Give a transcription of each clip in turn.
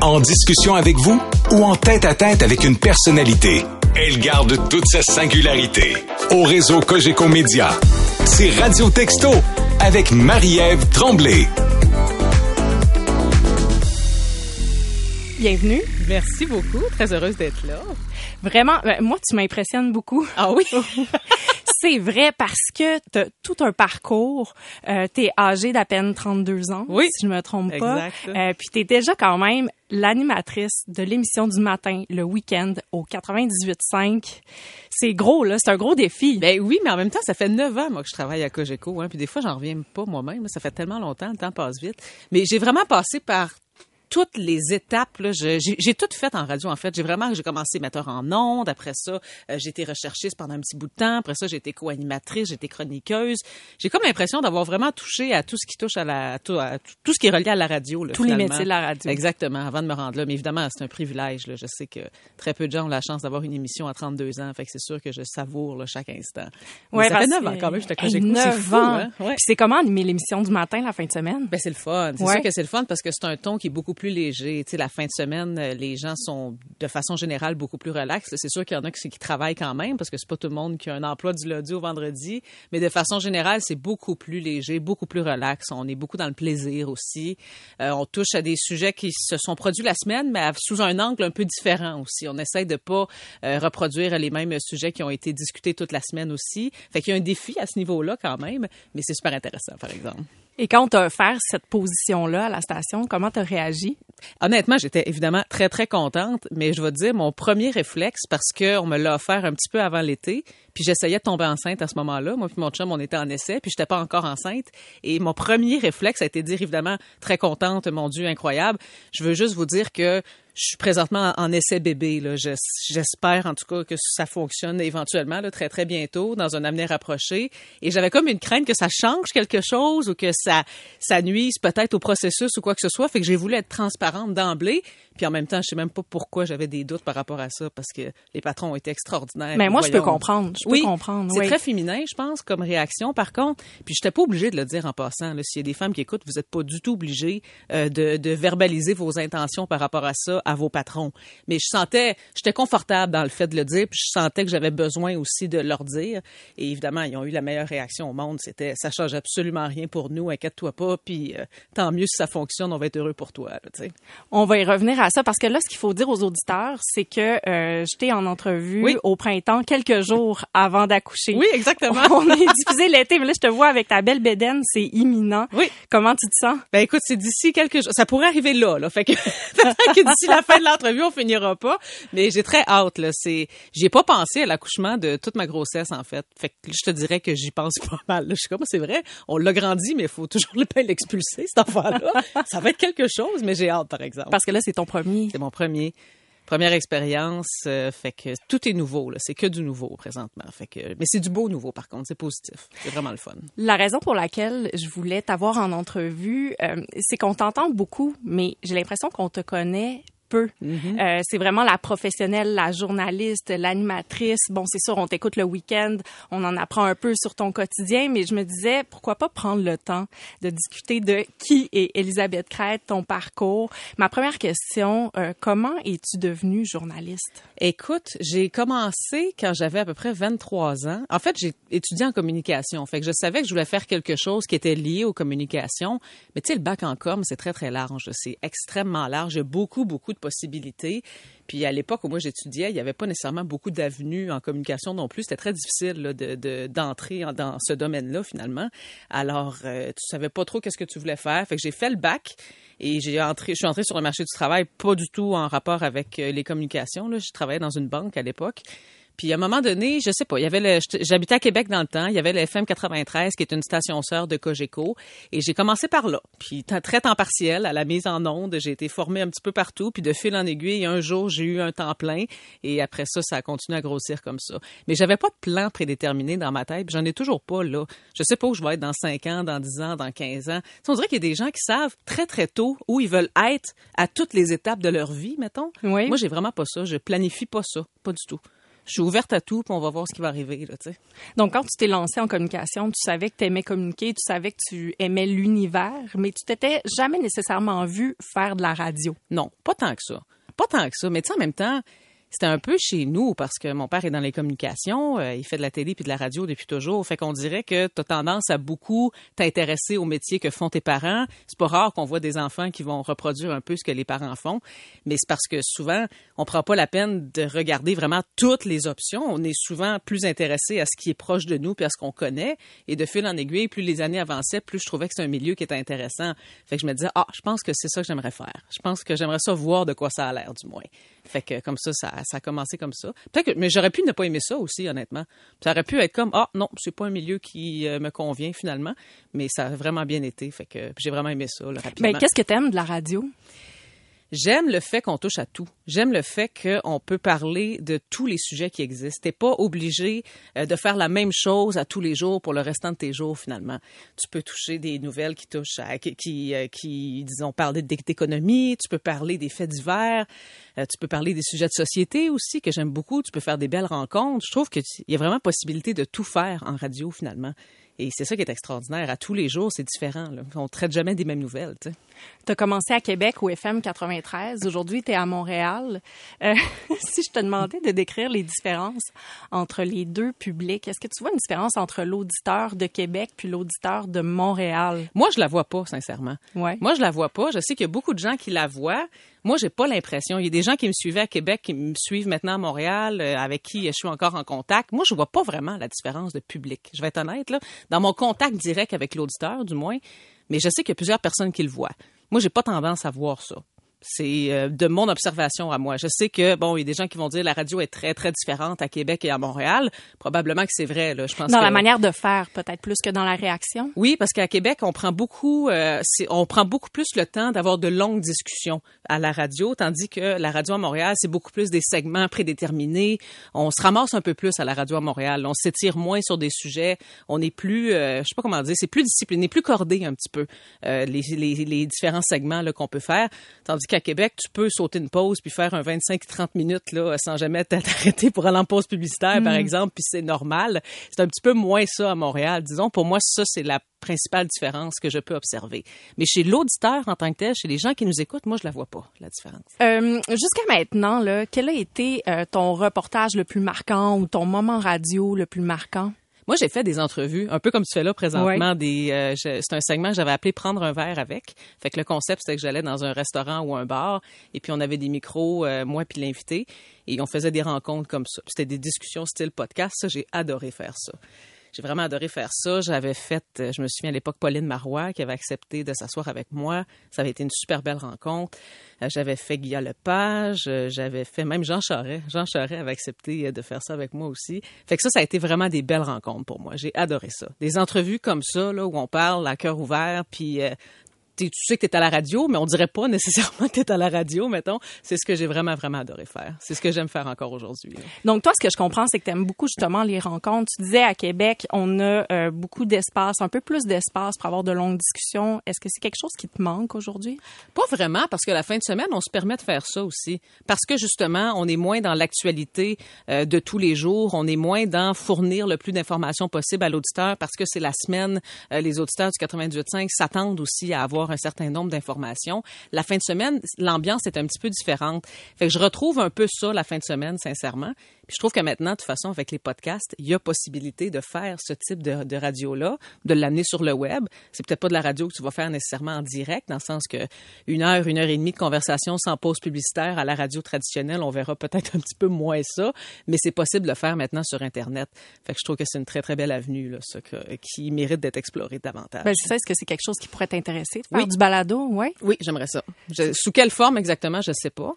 En discussion avec vous ou en tête-à-tête avec une personnalité, elle garde toute sa singularité. Au réseau Cogeco Média, c'est Radio Texto avec Marie-Ève Tremblay. Bienvenue. Merci beaucoup. Très heureuse d'être là. Vraiment, euh, moi, tu m'impressionnes beaucoup. Ah oui? C'est vrai parce que tu as tout un parcours. Euh, tu es âgée d'à peine 32 ans, Oui. si je me trompe pas. Exact. Euh, puis tu es déjà quand même l'animatrice de l'émission du matin, le week-end, au 98.5. C'est gros, là. C'est un gros défi. Ben oui, mais en même temps, ça fait neuf ans, moi, que je travaille à Cogeco. Hein, puis des fois, j'en reviens pas moi-même. Ça fait tellement longtemps, le temps passe vite. Mais j'ai vraiment passé par toutes les étapes. J'ai tout fait en radio, en fait. J'ai vraiment, j'ai commencé metteur en ondes. Après ça, euh, j'ai été recherchiste pendant un petit bout de temps. Après ça, j'ai été co-animatrice, j'ai été chroniqueuse. J'ai comme l'impression d'avoir vraiment touché à tout ce qui touche à la, à tout, à tout- ce qui est relié à la radio. là, Tous les métiers de la radio. Exactement, avant de me rendre là. Mais évidemment, c'est un privilège. Là. Je sais que très peu de gens ont la chance d'avoir une émission à 32 ans. Fait que c'est sûr que je savoure là, chaque instant. Ouais, ça fait 9 que- ans quand même, j'étais Hey, Cogeco. C'est 9 fou, ans. hein? Ouais. Puis c'est comment animer l'émission du matin la fin de semaine? Ben, c'est le fun. C'est Ouais. sûr que c'est le fun parce que c'est un ton qui est beaucoup plus léger. Tu sais, la fin de semaine, euh, les gens sont de façon générale beaucoup plus relax. C'est sûr qu'il y en a qui, travaillent quand même parce que c'est pas tout le monde qui a un emploi du lundi au vendredi. Mais de façon générale, c'est beaucoup plus léger, beaucoup plus relax. On est beaucoup dans le plaisir aussi. Euh, on touche à des sujets qui se sont produits la semaine, mais sous un angle un peu différent aussi. On essaie de pas euh, reproduire les mêmes sujets qui ont été discutés toute la semaine aussi. Fait qu'il y a un défi à ce niveau-là quand même, mais c'est super intéressant, par exemple. Et quand on t'a offert cette position-là à la station, comment t'as réagi? Honnêtement, j'étais évidemment très, très contente, mais je vais te dire, mon premier réflexe, parce qu'on me l'a offert un petit peu avant l'été, puis j'essayais de tomber enceinte à ce moment-là. Moi puis mon chum, on était en essai, puis j'étais pas encore enceinte. Et mon premier réflexe a été de dire, évidemment, très contente, mon Dieu, incroyable. Je veux juste vous dire que je suis présentement en essai bébé. Là. Je- J'espère en tout cas que ça fonctionne éventuellement, là, très très bientôt, dans un avenir rapproché. Et j'avais comme une crainte que ça change quelque chose ou que ça, ça nuise peut-être au processus ou quoi que ce soit. Fait que j'ai voulu être transparente d'emblée. Puis en même temps, je sais même pas pourquoi j'avais des doutes par rapport à ça, parce que les patrons ont été extraordinaires. Mais moi, je peux comprendre. Je peux comprendre. c'est oui. très féminin, je pense, comme réaction. Par contre, puis j'étais pas obligée de le dire en passant. S'il y a des femmes qui écoutent, vous êtes pas du tout obligés euh, de, de verbaliser vos intentions par rapport à ça à vos patrons. Mais je sentais, j'étais confortable dans le fait de le dire, puis je sentais que j'avais besoin aussi de leur dire. Et évidemment, ils ont eu la meilleure réaction au monde. C'était, ça change absolument rien pour nous. Inquiète-toi pas. Puis euh, tant mieux si ça fonctionne, on va être heureux pour toi. là. On va y revenir à ça parce que là, ce qu'il faut dire aux auditeurs, c'est que euh, j'étais en entrevue Oui. au printemps quelques jours avant d'accoucher. Oui, exactement. On est diffusé l'été, mais là, je te vois avec ta belle bédaine, c'est imminent. Oui. Comment tu te sens? Ben écoute, c'est d'ici quelques jours. Ça pourrait arriver là, là. Fait que que d'ici la fin de l'entrevue, on finira pas. Mais j'ai très hâte, là. C'est, j'y ai pas pensé à l'accouchement de toute ma grossesse, en fait. Fait que je te dirais que j'y pense pas mal. là. Je suis comme, c'est vrai, on l'a grandi, mais il faut toujours le pas l'expulser, cet enfant-là. Ça va être quelque chose, mais j'ai hâte, par exemple. Parce que là, c'est ton premier. C'est mon premier. Première expérience, euh, fait que tout est nouveau, là. C'est que du nouveau présentement. Fait que, mais c'est du beau nouveau, par contre. C'est positif. C'est vraiment le fun. La raison pour laquelle je voulais t'avoir en entrevue, euh, c'est qu'on t'entend beaucoup, mais j'ai l'impression qu'on te connaît peu. Euh, c'est vraiment la professionnelle, la journaliste, l'animatrice. Bon, c'est sûr, on t'écoute le week-end, on en apprend un peu sur ton quotidien, mais je me disais, pourquoi pas prendre le temps de discuter de qui est Elisabeth Crête, ton parcours? Ma première question, euh, comment es-tu devenue journaliste? Écoute, j'ai commencé quand j'avais à peu près 23 ans. En fait, j'ai étudié en communication. Fait que je savais que je voulais faire quelque chose qui était lié aux communications. Mais tu sais, le bac en com, c'est très, très large. C'est extrêmement large. Il y a beaucoup, beaucoup de possibilités. Puis à l'époque où moi j'étudiais, il n'y avait pas nécessairement beaucoup d'avenues en communication non plus. C'était très difficile de, de- d'entrer en- dans ce domaine-là finalement. Alors, euh, tu savais pas trop qu'est-ce que tu voulais faire. Fait que j'ai fait le bac et j'ai entré, je suis entrée sur le marché du travail pas du tout en rapport avec euh, les communications. Je travaillais dans une banque à l'époque. Puis à un moment donné, je sais pas, il y avait le, j'habitais à Québec dans le temps, il y avait le FM 93 qui est une station sœur de Cogeco et j'ai commencé par là. Puis très temps partiel à la mise en onde, j'ai été formée un petit peu partout puis de fil en aiguille, un jour j'ai eu un temps plein et après ça ça a continué à grossir comme ça. Mais j'avais pas de plan prédéterminé dans ma tête, j'en ai toujours pas là. Je sais pas où je vais être dans 5 ans, dans 10 ans, dans 15 ans. Tu sais, on dirait qu'il y a des gens qui savent très très tôt où ils veulent être à toutes les étapes de leur vie, mettons. Oui. Moi, j'ai vraiment pas ça, je planifie pas ça, pas du tout. Je suis ouverte à tout, puis on va voir ce qui va arriver. Là. Donc, quand tu t'es lancée en communication, tu savais que tu aimais communiquer, tu savais que tu aimais l'univers, mais tu t'étais jamais nécessairement vu faire de la radio. Non, pas tant que ça. Pas tant que ça. Mais tu sais, en même temps, c'était un peu chez nous parce que mon père est dans les communications, euh, il fait de la télé puis de la radio depuis toujours. Fait qu'on dirait que tu as tendance à beaucoup t'intéresser au métier que font tes parents. C'est pas rare qu'on voit des enfants qui vont reproduire un peu ce que les parents font, mais c'est parce que souvent on prend pas la peine de regarder vraiment toutes les options. On est souvent plus intéressé à ce qui est proche de nous puis à ce qu'on connaît et de fil en aiguille, plus les années avançaient, plus je trouvais que c'est un milieu qui était intéressant. Fait que je me disais ah, je pense que c'est ça que j'aimerais faire. Je pense que j'aimerais ça voir de quoi ça a l'air du moins. Fait que comme ça, ça, ça a commencé comme ça. Peut-être que, mais j'aurais pu ne pas aimer ça aussi, honnêtement. Ça aurait pu être comme, ah non, c'est pas un milieu qui euh, me convient finalement, mais ça a vraiment bien été. Fait que j'ai vraiment aimé ça, là, rapidement. Mais qu'est-ce que tu aimes de la radio? J'aime le fait qu'on touche à tout. J'aime le fait qu'on peut parler de tous les sujets qui existent. T'es pas obligé euh, de faire la même chose à tous les jours pour le restant de tes jours, finalement. Tu peux toucher des nouvelles qui touchent à, qui, qui, euh, disons, parler d'économie. Tu peux parler des faits divers. Euh, tu peux parler des sujets de société aussi, que j'aime beaucoup. Tu peux faire des belles rencontres. Je trouve qu'il y a vraiment possibilité de tout faire en radio, finalement. Et c'est ça qui est extraordinaire. À tous les jours, c'est différent. Là. On traite jamais des mêmes nouvelles. Tu as commencé à Québec au FM 93. Aujourd'hui, tu es à Montréal. Euh, si je te demandais de décrire les différences entre les deux publics, est-ce que tu vois une différence entre l'auditeur de Québec puis l'auditeur de Montréal? Moi, je la vois pas, sincèrement. Ouais. Moi, je la vois pas. Je sais qu'il y a beaucoup de gens qui la voient. Moi, j'ai pas l'impression. Il y a des gens qui me suivaient à Québec, qui me suivent maintenant à Montréal, euh, avec qui je suis encore en contact. Moi, je vois pas vraiment la différence de public. Je vais être honnête, là. Dans mon contact direct avec l'auditeur, du moins. Mais je sais qu'il y a plusieurs personnes qui le voient. Moi, j'ai pas tendance à voir ça. C'est euh, de mon observation à moi. Je sais que bon, il y a des gens qui vont dire la radio est très très différente à Québec et à Montréal. Probablement que c'est vrai. Là. Je pense dans la manière de faire, peut-être plus que dans la réaction? Oui, parce qu'à Québec, on prend beaucoup, euh, on prend beaucoup plus le temps d'avoir de longues discussions à la radio, tandis que la radio à Montréal, c'est beaucoup plus des segments prédéterminés. On se ramasse un peu plus à la radio à Montréal. On s'étire moins sur des sujets. On est plus, euh, je sais pas comment dire, c'est plus discipliné, plus cordé un petit peu euh, les, les, les, différents segments qu'on peut faire, tandis qu'à Québec, tu peux sauter une pause puis faire un 25-30 minutes là, sans jamais t'arrêter pour aller en pause publicitaire, par mm. exemple, puis c'est normal. C'est un petit peu moins ça à Montréal, disons. Pour moi, ça, c'est la principale différence que je peux observer. Mais chez l'auditeur en tant que tel, chez les gens qui nous écoutent, moi, je la vois pas, la différence. Euh, Jusqu'à maintenant, là, quel a été euh, ton reportage le plus marquant ou ton moment radio le plus marquant? Moi, j'ai fait des entrevues, un peu comme tu fais là présentement. Des, euh, c'est un segment que j'avais appelé Prendre un verre avec. Fait que le concept, c'était que j'allais dans un restaurant ou un bar, et puis on avait des micros, euh, moi puis l'invité, et on faisait des rencontres comme ça. C'était des discussions style podcast. Ça, j'ai adoré faire ça. J'ai vraiment adoré faire ça. J'avais fait, euh, je me souviens à l'époque, Pauline Marois qui avait accepté de s'asseoir avec moi. Ça avait été une super belle rencontre. Euh, j'avais fait Guillaume Lepage. Euh, j'avais fait même Jean Charest. Jean Charest avait accepté de faire ça avec moi aussi. Fait que ça, ça a été vraiment des belles rencontres pour moi. J'ai adoré ça. Des entrevues comme ça, là, où on parle à cœur ouvert, puis tu sais que tu es à la radio, mais on dirait pas nécessairement que tu es à la radio, mettons. C'est ce que j'ai vraiment, vraiment adoré faire. C'est ce que j'aime faire encore aujourd'hui. Donc, toi, ce que je comprends, c'est que tu aimes beaucoup justement les rencontres. Tu disais à Québec, on a euh, beaucoup d'espace, un peu plus d'espace pour avoir de longues discussions. Est-ce que c'est quelque chose qui te manque aujourd'hui? Pas vraiment, parce que la fin de semaine, on se permet de faire ça aussi. Parce que justement, on est moins dans l'actualité euh, de tous les jours. On est moins dans fournir le plus d'informations possible à l'auditeur parce que c'est la semaine. Euh, les auditeurs du 98.5 s'attendent aussi à avoir un certain nombre d'informations. La fin de semaine, l'ambiance est un petit peu différente. Je retrouve un peu ça la fin de semaine, sincèrement. Puis je trouve que maintenant, de toute façon, avec les podcasts, il y a possibilité de faire ce type de, de radio-là, de l'amener sur le web. C'est peut-être pas de la radio que tu vas faire nécessairement en direct, dans le sens que une heure, une heure et demie de conversation sans pause publicitaire à la radio traditionnelle, on verra peut-être un petit peu moins ça, mais c'est possible de le faire maintenant sur Internet. Fait que je trouve que c'est une très, très belle avenue, là, ça, qui mérite d'être explorée davantage. Ben, est-ce que c'est quelque chose qui pourrait t'intéresser? Oui. du balado, ouais? Oui, j'aimerais ça. sous quelle forme exactement, je sais pas.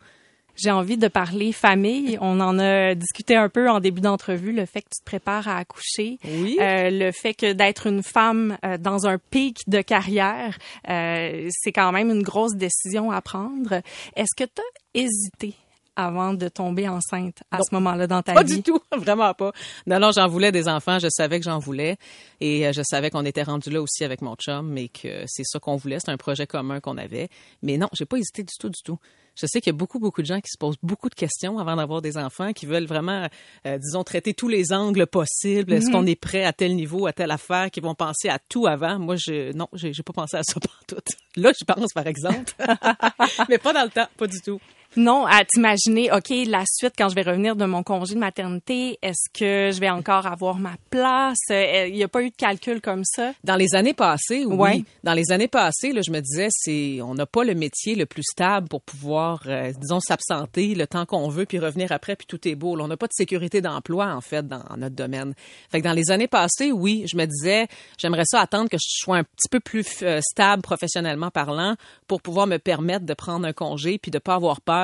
J'ai envie de parler famille. On en a discuté un peu en début d'entrevue, le fait que tu te prépares à accoucher, oui. euh, le fait que d'être une femme euh, dans un pic de carrière, euh, c'est quand même une grosse décision à prendre. Est-ce que tu as hésité avant de tomber enceinte à ce moment-là dans ta pas vie? du tout, vraiment pas. Non, non, j'en voulais des enfants, je savais que j'en voulais et je savais qu'on était rendu là aussi avec mon chum, mais que c'est ça qu'on voulait, c'est un projet commun qu'on avait. Mais non, j'ai pas hésité du tout, du tout. Je sais qu'il y a beaucoup, beaucoup de gens qui se posent beaucoup de questions avant d'avoir des enfants, qui veulent vraiment, euh, disons, traiter tous les angles possibles. Est-ce Mhm. qu'on est prêt à tel niveau, à telle affaire, qui vont penser à tout avant? Moi, je, non, j'ai pas pensé à ça pas tout. Là, je pense, par exemple. Mais pas dans le temps, pas du tout. Non, à t'imaginer, OK, la suite, quand je vais revenir de mon congé de maternité, est-ce que je vais encore avoir ma place? Euh, Il n'y a pas eu de calcul comme ça? Dans les années passées, oui. Ouais. Dans les années passées, là, je me disais, c'est, on n'a pas le métier le plus stable pour pouvoir, euh, disons, s'absenter le temps qu'on veut puis revenir après puis tout est beau. Là, on n'a pas de sécurité d'emploi en fait dans notre domaine. Fait que dans les années passées, oui, je me disais, j'aimerais ça attendre que je sois un petit peu plus euh, stable professionnellement parlant pour pouvoir me permettre de prendre un congé puis de pas avoir peur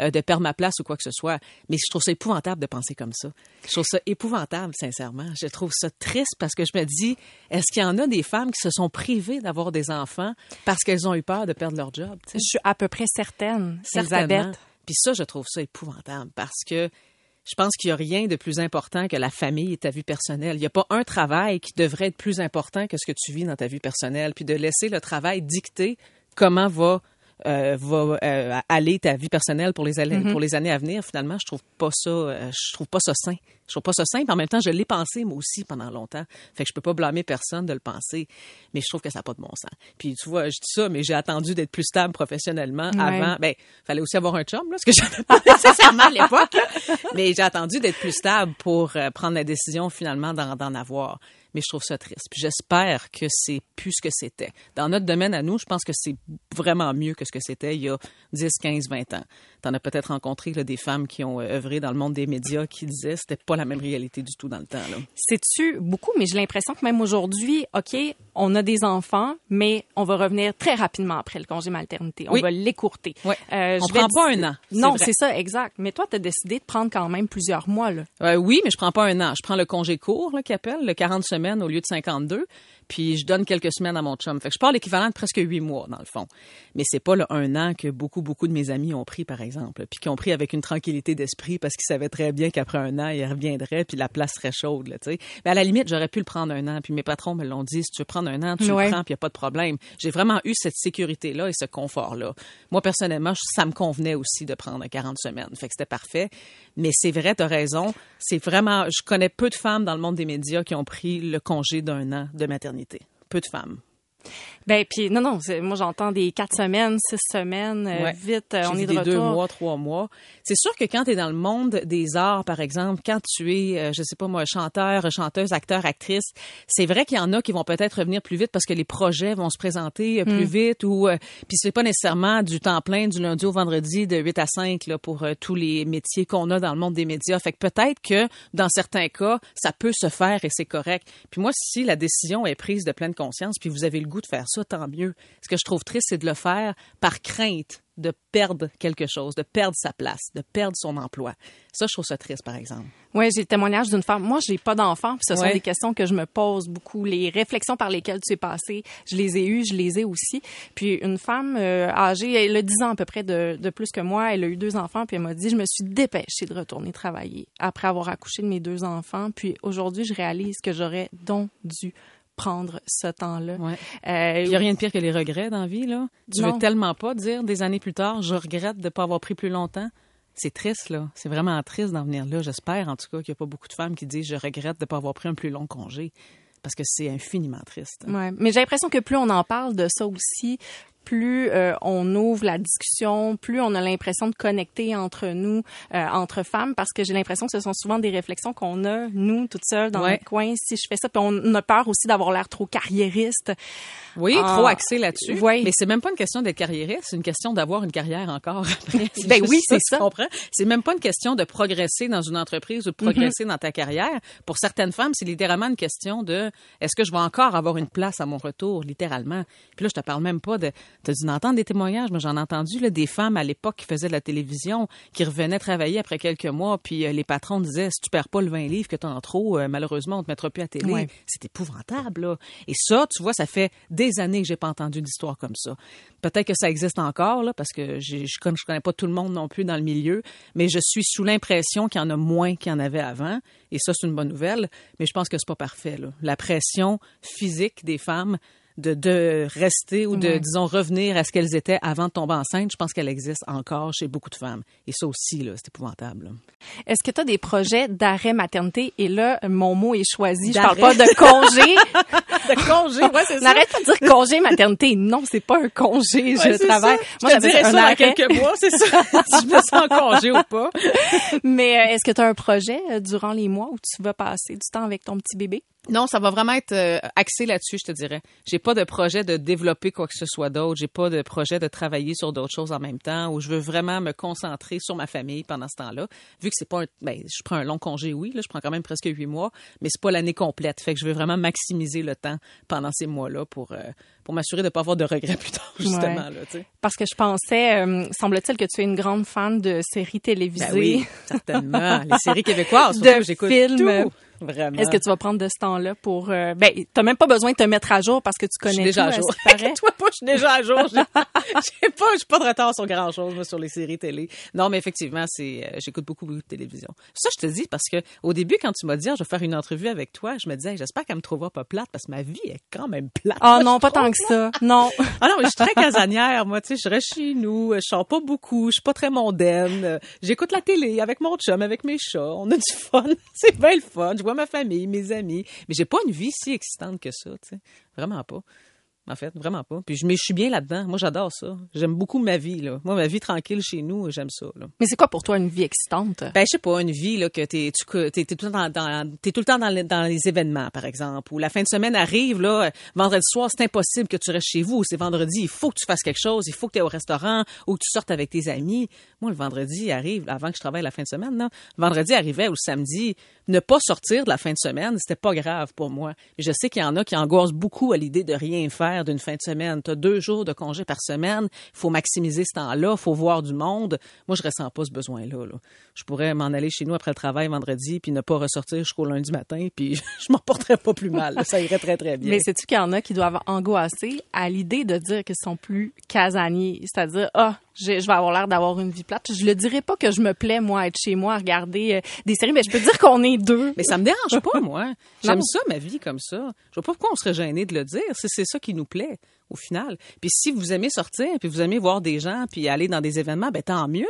euh, de perdre ma place ou quoi que ce soit. Mais je trouve ça épouvantable de penser comme ça. Je trouve ça épouvantable, sincèrement. Je trouve ça triste parce que je me dis, est-ce qu'il y en a des femmes qui se sont privées d'avoir des enfants parce qu'elles ont eu peur de perdre leur job? Je suis à peu près certaine. Elisabeth. Puis ça, je trouve ça épouvantable parce que je pense qu'il n'y a rien de plus important que la famille et ta vie personnelle. Il n'y a pas un travail qui devrait être plus important que ce que tu vis dans ta vie personnelle. Puis de laisser le travail dicter comment va euh, va euh, aller ta vie personnelle pour les, années- pour les années à venir, finalement, je trouve pas ça, euh, je trouve pas ça sain. Je trouve pas ça sain, puis en même temps, je l'ai pensé moi aussi pendant longtemps. Fait que je peux pas blâmer personne de le penser, mais je trouve que ça n'a pas de bon sens. Puis tu vois, je dis ça, mais j'ai attendu d'être plus stable professionnellement Ouais. avant. Ben, fallait aussi avoir un chum, là, ce que j'avais pas nécessairement à l'époque. Mais j'ai attendu d'être plus stable pour euh, prendre la décision finalement d'en avoir. Mais je trouve ça triste. Puis j'espère que c'est plus ce que c'était. Dans notre domaine à nous, je pense que c'est vraiment mieux que ce que c'était il y a 10, 15, 20 ans. T'en as peut-être rencontré là, des femmes qui ont euh, œuvré dans le monde des médias qui disaient que c'était pas la même réalité du tout dans le temps. C'est-tu beaucoup, mais j'ai l'impression que même aujourd'hui, OK, on a des enfants, mais on va revenir très rapidement après le congé maternité. On Oui. va l'écourter. Euh, On je prend pas un an, Non, c'est ça, exact. Mais toi, tu as décidé de prendre quand même plusieurs mois, là. Euh, oui, mais je prends pas un an. Je prends le congé court, là, qui appelle, le 40 semaines au lieu de 52. Puis je donne quelques semaines à mon chum. Fait que je pars l'équivalent de presque huit mois, dans le fond. Mais c'est pas le un an que beaucoup, beaucoup de mes amis ont pris, par exemple. Puis qui ont pris avec une tranquillité d'esprit parce qu'ils savaient très bien qu'après un an, ils reviendraient puis la place serait chaude, tu sais. Mais à la limite, j'aurais pu le prendre un an. Puis mes patrons me l'ont dit, si tu veux prendre un an, tu Ouais. le prends puis y a pas de problème. J'ai vraiment eu cette sécurité-là et ce confort-là. Moi, personnellement, ça me convenait aussi de prendre 40 semaines. Fait que c'était parfait. Mais c'est vrai, tu as raison. C'est vraiment, je connais peu de femmes dans le monde des médias qui ont pris le congé d'un an de maternité. Peu de femmes. Ben, puis non, non, moi, j'entends des quatre semaines, six semaines, euh, Ouais. vite, euh, on est de des retour. deux mois, trois mois. C'est sûr que quand tu es dans le monde des arts, par exemple, quand tu es, euh, je sais pas moi, chanteur, chanteuse, acteur, actrice, c'est vrai qu'il y en a qui vont peut-être revenir plus vite parce que les projets vont se présenter plus vite ou puis c'est pas nécessairement du temps plein du lundi au vendredi de 8 à 5 là pour tous les métiers qu'on a dans le monde des médias. Fait que peut-être que dans certains cas, ça peut se faire et c'est correct. Puis moi si la décision est prise de pleine conscience puis vous avez le goût de faire ça, tant mieux. Ce que je trouve triste c'est de le faire par crainte de perdre quelque chose, de perdre sa place, de perdre son emploi. Ça, je trouve ça triste, par exemple. Oui, j'ai le témoignage d'une femme. Moi, j'ai pas d'enfant, puis ce sont Ouais. des questions que je me pose beaucoup. Les réflexions par lesquelles tu es passé, je les ai eues, je les ai aussi. Puis une femme euh, âgée, elle a 10 ans à peu près de, de plus que moi, elle a eu deux enfants, puis elle m'a dit, je me suis dépêchée de retourner travailler après avoir accouché de mes deux enfants. Puis aujourd'hui, je réalise que j'aurais donc dû prendre ce temps-là. Ouais. Euh, Il n'y a rien de pire que les regrets dans la vie, là. Tu Non. veux tellement pas dire des années plus tard, je regrette de ne pas avoir pris plus longtemps. C'est triste, là. C'est vraiment triste d'en venir là. J'espère, en tout cas, qu'il n'y a pas beaucoup de femmes qui disent je regrette de ne pas avoir pris un plus long congé. Parce que c'est infiniment triste. Ouais. Mais j'ai l'impression que plus on en parle de ça aussi, plus euh, on ouvre la discussion, plus on a l'impression de connecter entre nous, euh, entre femmes, parce que j'ai l'impression que ce sont souvent des réflexions qu'on a, nous, toutes seules, dans Ouais. notre coin. Si je fais ça, puis on a peur aussi d'avoir l'air trop carriériste. Oui, Ah, trop axé là-dessus. oui. Mais c'est même pas une question d'être carriériste, c'est une question d'avoir une carrière encore après. Ben oui, c'est tu ça. comprends? C'est même pas une question de progresser dans une entreprise ou de progresser Mm-hmm. dans ta carrière. Pour certaines femmes, c'est littéralement une question de est-ce que je vais encore avoir une place à mon retour, littéralement? Puis là, je te parle même pas de- Tu as dû entendre des témoignages. Moi, j'en ai entendu là, des femmes à l'époque qui faisaient de la télévision, qui revenaient travailler après quelques mois, puis euh, les patrons disaient si tu perds pas le 20 livres que tu as en trop, euh, malheureusement, on te mettra plus à télé. C'est épouvantable. Là. Et ça, tu vois, ça fait des années que j'ai pas entendu d'histoire comme ça. Peut-être que ça existe encore, là, parce que je, je connais pas tout le monde non plus dans le milieu, mais je suis sous l'impression qu'il y en a moins qu'il y en avait avant. Et ça, c'est une bonne nouvelle. Mais je pense que c'est pas parfait. Là. La pression physique des femmes de, de rester ou de, disons, revenir à ce qu'elles étaient avant de tomber enceinte, je pense qu'elle existe encore chez beaucoup de femmes. Et ça aussi, là, c'est épouvantable. Est-ce que tu as des projets d'arrêt maternité? Et là, mon mot est choisi. Je parle pas de congé. de congé, ouais, c'est ça. N'arrête pas de dire congé maternité. Non, c'est pas un congé. je travaille. Moi, je dirais ça dans quelques mois, c'est ça. si je me sens en congé ou pas. Mais euh, est-ce que tu as un projet euh, durant les mois où tu vas passer du temps avec ton petit bébé? Non, ça va vraiment être euh, axé là-dessus, je te dirais. J'ai pas de projet de développer quoi que ce soit d'autre. J'ai pas de projet de travailler sur d'autres choses en même temps. Où je veux vraiment me concentrer sur ma famille pendant ce temps-là. Vu que c'est pas, un, ben, je prends un long congé, oui, là, je prends quand même presque huit mois, mais c'est pas l'année complète. Fait que je veux vraiment maximiser le temps pendant ces mois-là pour euh, pour m'assurer de pas avoir de regrets plus tard, justement. Là, Parce que je pensais, euh, semble-t-il que tu es une grande fan de séries télévisées. Ben oui, certainement. Les séries québécoises, de films. Tout. Vraiment. Est-ce que tu vas prendre de ce temps-là pour euh, ben t'as même pas besoin de te mettre à jour parce que tu connais je suis déjà à jour. Toi pas, je suis déjà à jour. J'ai pas j'ai pas de retard sur grand-chose moi sur les séries télé. Non, mais effectivement, c'est euh, j'écoute beaucoup, beaucoup de télévision. Ça je te dis parce que au début quand tu m'as dit ah, je vais faire une entrevue avec toi, je me disais j'espère qu'elle me trouvera pas plate parce que ma vie est quand même plate. Ah non, pas tant que ça. Non. ah non, mais je suis très casanière moi, tu sais, je reste chez nous, je sors pas beaucoup, je suis pas très mondaine. J'écoute la télé avec mon chum, avec mes chats, on a du fun. c'est bien le fun, je ma famille, mes amis. Mais j'ai pas une vie si excitante que ça, tu sais. Vraiment pas en fait, vraiment pas. Puis je, mais je suis bien là-dedans. Moi, j'adore ça. J'aime beaucoup ma vie, là. Moi, ma vie tranquille chez nous, j'aime ça, là. Mais c'est quoi pour toi une vie excitante? Ben, je sais pas, une vie, là, que t'es, tu, t'es, tout le temps dans, t'es tout le temps dans, les, dans les événements, par exemple. Ou la fin de semaine arrive, là, vendredi soir, c'est impossible que tu restes chez vous. C'est vendredi, il faut que tu fasses quelque chose, il faut que tu es au restaurant ou que tu sortes avec tes amis. Moi, le vendredi arrive, avant que je travaille la fin de semaine. Le vendredi arrivait ou le samedi, ne pas sortir de la fin de semaine, c'était pas grave pour moi. Je sais qu'il y en a qui angoissent beaucoup à l'idée de rien faire d'une fin de semaine. Tu as deux jours de congé par semaine. Il faut maximiser ce temps-là. Il faut voir du monde. Moi, je ressens pas ce besoin-là. Je pourrais m'en aller chez nous après le travail vendredi puis ne pas ressortir jusqu'au lundi matin puis je m'en porterais pas plus mal. Ça irait très, très bien. Mais sais-tu qu'il y en a qui doivent angoisser à l'idée de dire qu'ils sont plus casaniers? C'est-à-dire, ah, je, vais avoir l'air d'avoir une vie plate. Je le dirais pas que je me plais, moi, à être chez moi à regarder euh, des séries, mais je peux dire qu'on est deux. Mais ça me dérange pas, moi. J'aime ça, ma vie comme ça. Je vois pas pourquoi on serait gêné de le dire. C'est ça qui nous plaît, au final. Puis si vous aimez sortir, puis vous aimez voir des gens, puis aller dans des événements, ben tant mieux.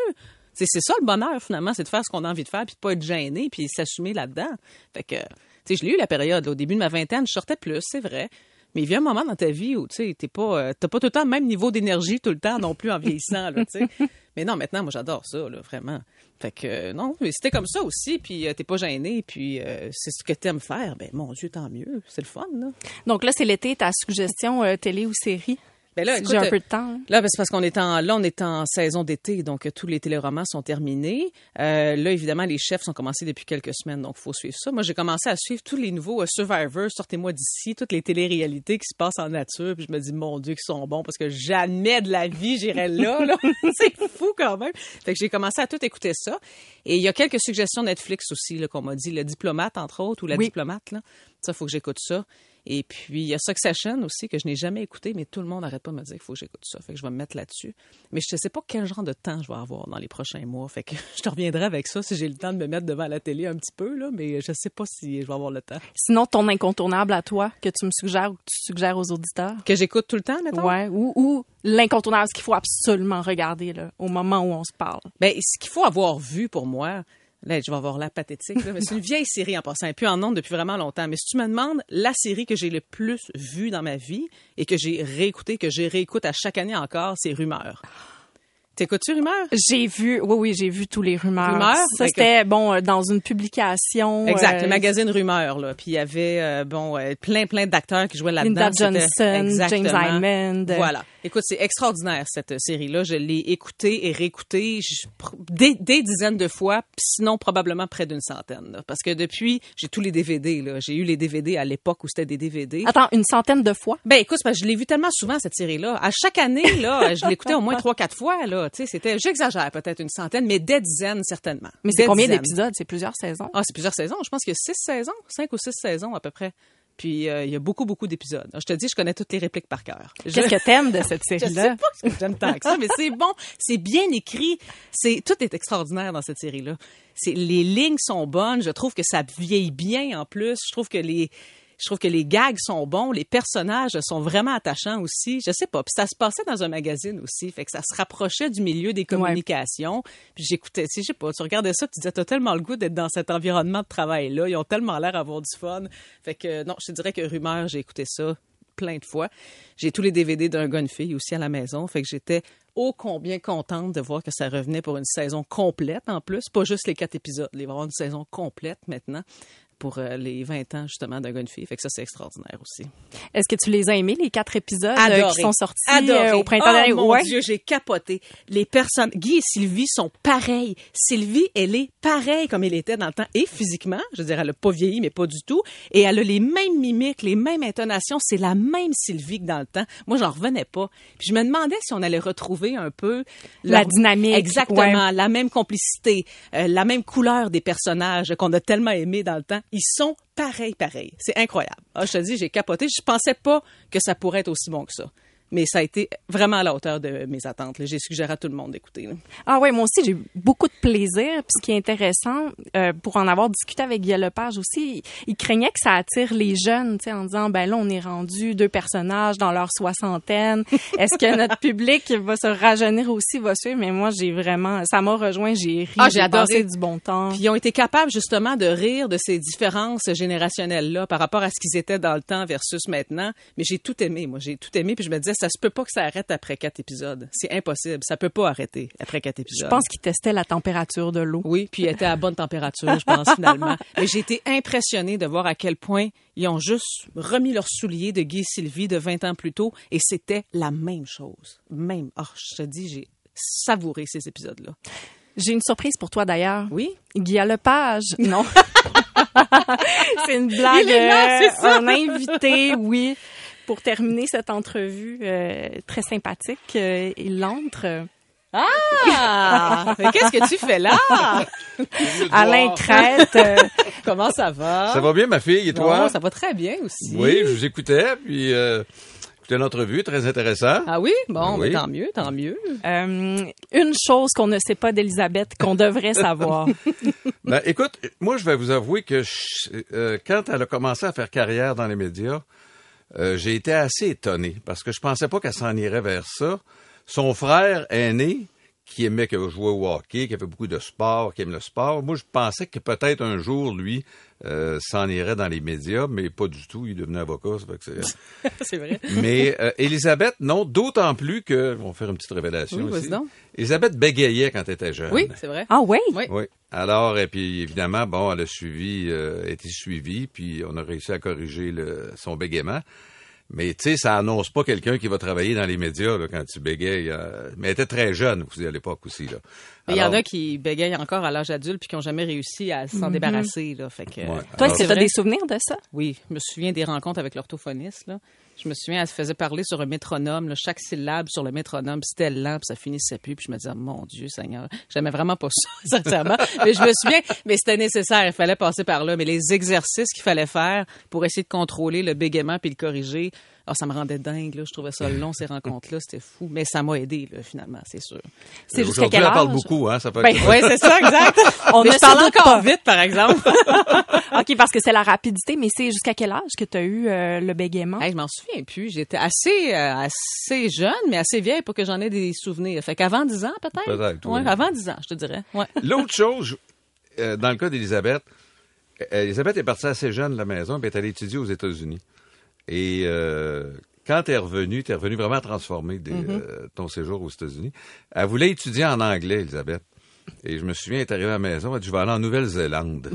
C'est ça le bonheur, finalement, c'est de faire ce qu'on a envie de faire, puis de pas être gêné, puis s'assumer là-dedans. Fait que, tu sais, je l'ai eu la période. au début de ma vingtaine, je sortais plus, c'est vrai. Mais il vient un moment dans ta vie où tu sais, t'es pas, euh, t'as pas tout le temps le même niveau d'énergie tout le temps non plus en vieillissant, là. Mais non, maintenant, moi, j'adore ça, là, vraiment. Fait que, euh, non, mais c'était comme ça aussi, puis euh, t'es pas gêné, puis c'est ce que t'aimes faire, ben mon Dieu, tant mieux, c'est le fun, là. Donc là, c'est l'été, ta suggestion télé ou série? Ben là, J'ai un peu de temps. Hein. Là, ben, c'est parce qu'on est en là, on est en saison d'été, donc euh, tous les téléromans sont terminés. Euh, là, évidemment, les chefs sont commencés depuis quelques semaines, donc faut suivre ça. Moi, j'ai commencé à suivre tous les nouveaux euh, Survivors, sortez-moi d'ici, toutes les téléréalités qui se passent en nature, puis je me dis mon Dieu, qu'ils sont bons parce que jamais de la vie j'irai là. là. c'est fou quand même. Fait que j'ai commencé à tout écouter ça. Et il y a quelques suggestions Netflix aussi là qu'on m'a dit, le diplomate entre autres ou la diplomate là. Ça, faut que j'écoute ça. Et puis, il y a Succession aussi que je n'ai jamais écouté, mais tout le monde n'arrête pas de me dire qu'il faut que j'écoute ça. Fait que je vais me mettre là-dessus. Mais je ne sais pas quel genre de temps je vais avoir dans les prochains mois. Fait que je te reviendrai avec ça si j'ai le temps de me mettre devant la télé un petit peu, là, mais je ne sais pas si je vais avoir le temps. Sinon, ton incontournable à toi, que tu me suggères ou que tu suggères aux auditeurs? Que j'écoute tout le temps, maintenant? Ouais, ou, ou l'incontournable, ce qu'il faut absolument regarder là, au moment où on se parle. Bien, ce qu'il faut avoir vu pour moi, Là, je vais avoir la pathétique. c'est une vieille série en passant, et puis en nombre depuis vraiment longtemps. Mais si tu me demandes la série que j'ai le plus vue dans ma vie et que j'ai réécouté, que j'ai réécoute à chaque année encore, c'est Rumeurs. T'écoutes-tu Rumeur? J'ai vu, oui, oui, j'ai vu tous les rumeurs. Rumeurs? Ça, c'était, bon, euh, dans une publication. Exact, euh, le magazine Rumeur, là. Puis il y avait, euh, bon, plein, plein d'acteurs qui jouaient là-dedans. Linda Johnson, James. Diamond. Voilà. Écoute, c'est extraordinaire, cette série-là. Je l'ai écoutée et réécoutée je- des, des dizaines de fois, sinon probablement près d'une centaine. là. Parce que depuis, j'ai tous les DVD, là. J'ai eu les DVD à l'époque où c'était des DVD. Attends, une centaine de fois? Ben écoute, parce que je l'ai vu tellement souvent cette série-là. À chaque année, là, je l'écoutais au moins trois, quatre fois. Là, tu sais, c'était, j'exagère peut-être une centaine, mais des dizaines certainement. Mais c'est combien d'épisodes? C'est plusieurs saisons? Ah, c'est plusieurs saisons. Je pense qu'il y a six saisons, cinq ou six saisons à peu près. Puis euh, il y a beaucoup, beaucoup d'épisodes. Je te dis, je connais toutes les répliques par cœur. Je- Qu'est-ce que t'aimes de cette je sais série-là? pas j'aime tant que ça, mais c'est bon, c'est bien écrit, c'est tout est extraordinaire dans cette série-là. Les lignes sont bonnes, je trouve que ça vieillit bien en plus, je trouve que les je trouve que les gags sont bons, les personnages sont vraiment attachants aussi. Je sais pas, puis ça se passait dans un magazine aussi, fait que ça se rapprochait du milieu des communications. Puis j'écoutais, tu sais, je sais pas, tu regardais ça, tu disais t'as tellement le goût d'être dans cet environnement de travail là, ils ont tellement l'air d'avoir du fun. Fait que non, je te dirais que rumeur, j'ai écouté ça plein de fois. J'ai tous les DVD d'un gars, une fille aussi à la maison. Fait que j'étais ô combien contente de voir que ça revenait pour une saison complète en plus. Pas juste les quatre épisodes. Il va y avoir une saison complète maintenant pour euh, les 20 ans justement d'un gars, une fille. Fait que ça, c'est extraordinaire aussi. Est-ce que tu les as aimés, les quatre épisodes euh, Adoré. qui sont sortis Adoré. euh, au printemps oh, dernier? mon Ouais. Dieu, j'ai capoté. Les personnes, Guy et Sylvie sont pareils. Sylvie, elle est pareille comme elle était dans le temps et physiquement. Je veux dire, elle a pas vieilli, mais pas du tout. Et elle a les mêmes mimiques, les mêmes intonations. C'est la même Sylvie que dans le temps. Moi, j'en revenais pas. Puis je me demandais si on allait retrouver un peu La dynamique, Exactement. La même complicité, euh, la même couleur des personnages qu'on a tellement aimés dans le temps. Ils sont pareil, pareil. C'est incroyable. Ah, je te dis, j'ai capoté. Je pensais pas que ça pourrait être aussi bon que ça. Mais ça a été vraiment à la hauteur de mes attentes. J'ai suggéré à tout le monde d'écouter. Ah ouais, moi aussi j'ai eu beaucoup de plaisir. Puis ce qui est intéressant, euh, pour en avoir discuté avec Guy Lepage aussi, il, il craignait que ça attire les jeunes, tu sais, en disant ben là on est rendu deux personnages dans leur soixantaine. Est-ce que notre public va se rajeunir aussi, va suivre? Mais moi j'ai vraiment, ça m'a rejoint, j'ai ri, Ah, j'ai adoré. du bon temps. Puis ils ont été capables justement de rire de ces différences générationnelles-là par rapport à ce qu'ils étaient dans le temps versus maintenant. Mais j'ai tout aimé, moi. J'ai tout aimé. Puis je me disais, ça se peut pas que ça arrête après quatre épisodes. C'est impossible. Ça peut pas arrêter après quatre épisodes. Je pense qu'il testait la température de l'eau. Oui, puis il était à bonne température, je pense, finalement. Mais j'ai été impressionnée de voir à quel point ils ont juste remis leurs souliers de Guy et Sylvie de 20 ans plus tôt et c'était la même chose. Même. Oh, je te dis, j'ai savouré ces épisodes-là. J'ai une surprise pour toi d'ailleurs. Oui? Guy Lepage. Non. c'est une blague. Il est là, euh, c'est ça. Un invité, oui. Pour terminer cette entrevue euh, très sympathique, euh, il entre. Ah! Mais qu'est-ce que tu fais là? Alain Crête. euh, Comment ça va? Ça va bien, ma fille, et toi? Ça va très bien aussi. Oui, je vous écoutais, puis euh, écoutais une entrevue très intéressant. Ah oui? Bon, Oui. mais tant mieux, tant mieux. euh, une chose qu'on ne sait pas d'Elisabeth qu'on devrait savoir. Ben, écoute, moi, je vais vous avouer que je- euh, quand elle a commencé à faire carrière dans les médias, euh, j'ai été assez étonné parce que je pensais pas qu'elle s'en irait vers ça. Son frère aîné, qui aimait que jouer au hockey, qui avait beaucoup de sport, qui aime le sport, moi, je pensais que peut-être un jour, lui, euh, s'en irait dans les médias, mais pas du tout. Il devenait avocat, ça fait que c'est... C'est vrai. Mais euh, Elisabeth, non, d'autant plus que, on va faire une petite révélation Oui, donc. Elisabeth bégayait quand elle était jeune. Oui, c'est vrai. Ah oui? Oui. Oui. Alors, et puis évidemment, bon, elle a suivi, euh, a été suivie, puis on a réussi à corriger le, son bégaiement. Mais tu sais, ça annonce pas quelqu'un qui va travailler dans les médias là, quand tu bégayes. euh, mais elle était très jeune aussi à l'époque aussi là. Mais il y en a qui bégayent encore à l'âge adulte puis qui n'ont jamais réussi à s'en débarrasser. Là, fait que, Ouais. Toi, tu as des souvenirs de ça? Oui, je me souviens des rencontres avec l'orthophoniste. Là. Je me souviens, elle se faisait parler sur un métronome, là, chaque syllabe sur le métronome, c'était lent, puis ça finissait plus, puis je me disais, mon Dieu Seigneur, j'aimais vraiment pas ça, sincèrement. mais je me souviens, mais c'était nécessaire, il fallait passer par là. Mais les exercices qu'il fallait faire pour essayer de contrôler le bégaiement puis le corriger, ah, ça me rendait dingue, là. je trouvais ça long, ces rencontres-là, c'était fou. Mais ça m'a aidé, là, finalement, c'est sûr. C'est jusqu'à Aujourd'hui, quel elle âge? parle beaucoup, hein. Ça Ben, que- Oui, c'est ça, exact. On mais ne je parle encore pas. vite, par exemple. OK, parce que c'est la rapidité, mais c'est jusqu'à quel âge que tu as eu euh, le bégaiement? Hey, je m'en souviens plus. J'étais assez, euh, assez jeune, mais assez vieille pour que j'en ai des souvenirs. Fait qu'avant 10 ans, peut-être? Peut-être, Ouais, oui. avant 10 ans, je te dirais. Ouais. L'autre chose, euh, dans le cas d'Élisabeth, euh, Élisabeth est partie assez jeune de la maison, puis est allée étudier aux États-Unis. Et euh, quand tu es revenu, tu es revenu vraiment transformé Mm-hmm. euh, ton séjour aux États-Unis. Elle voulait étudier en anglais, Elisabeth. Et je me souviens, elle est arrivée à la maison, elle a dit, je vais aller en Nouvelle-Zélande.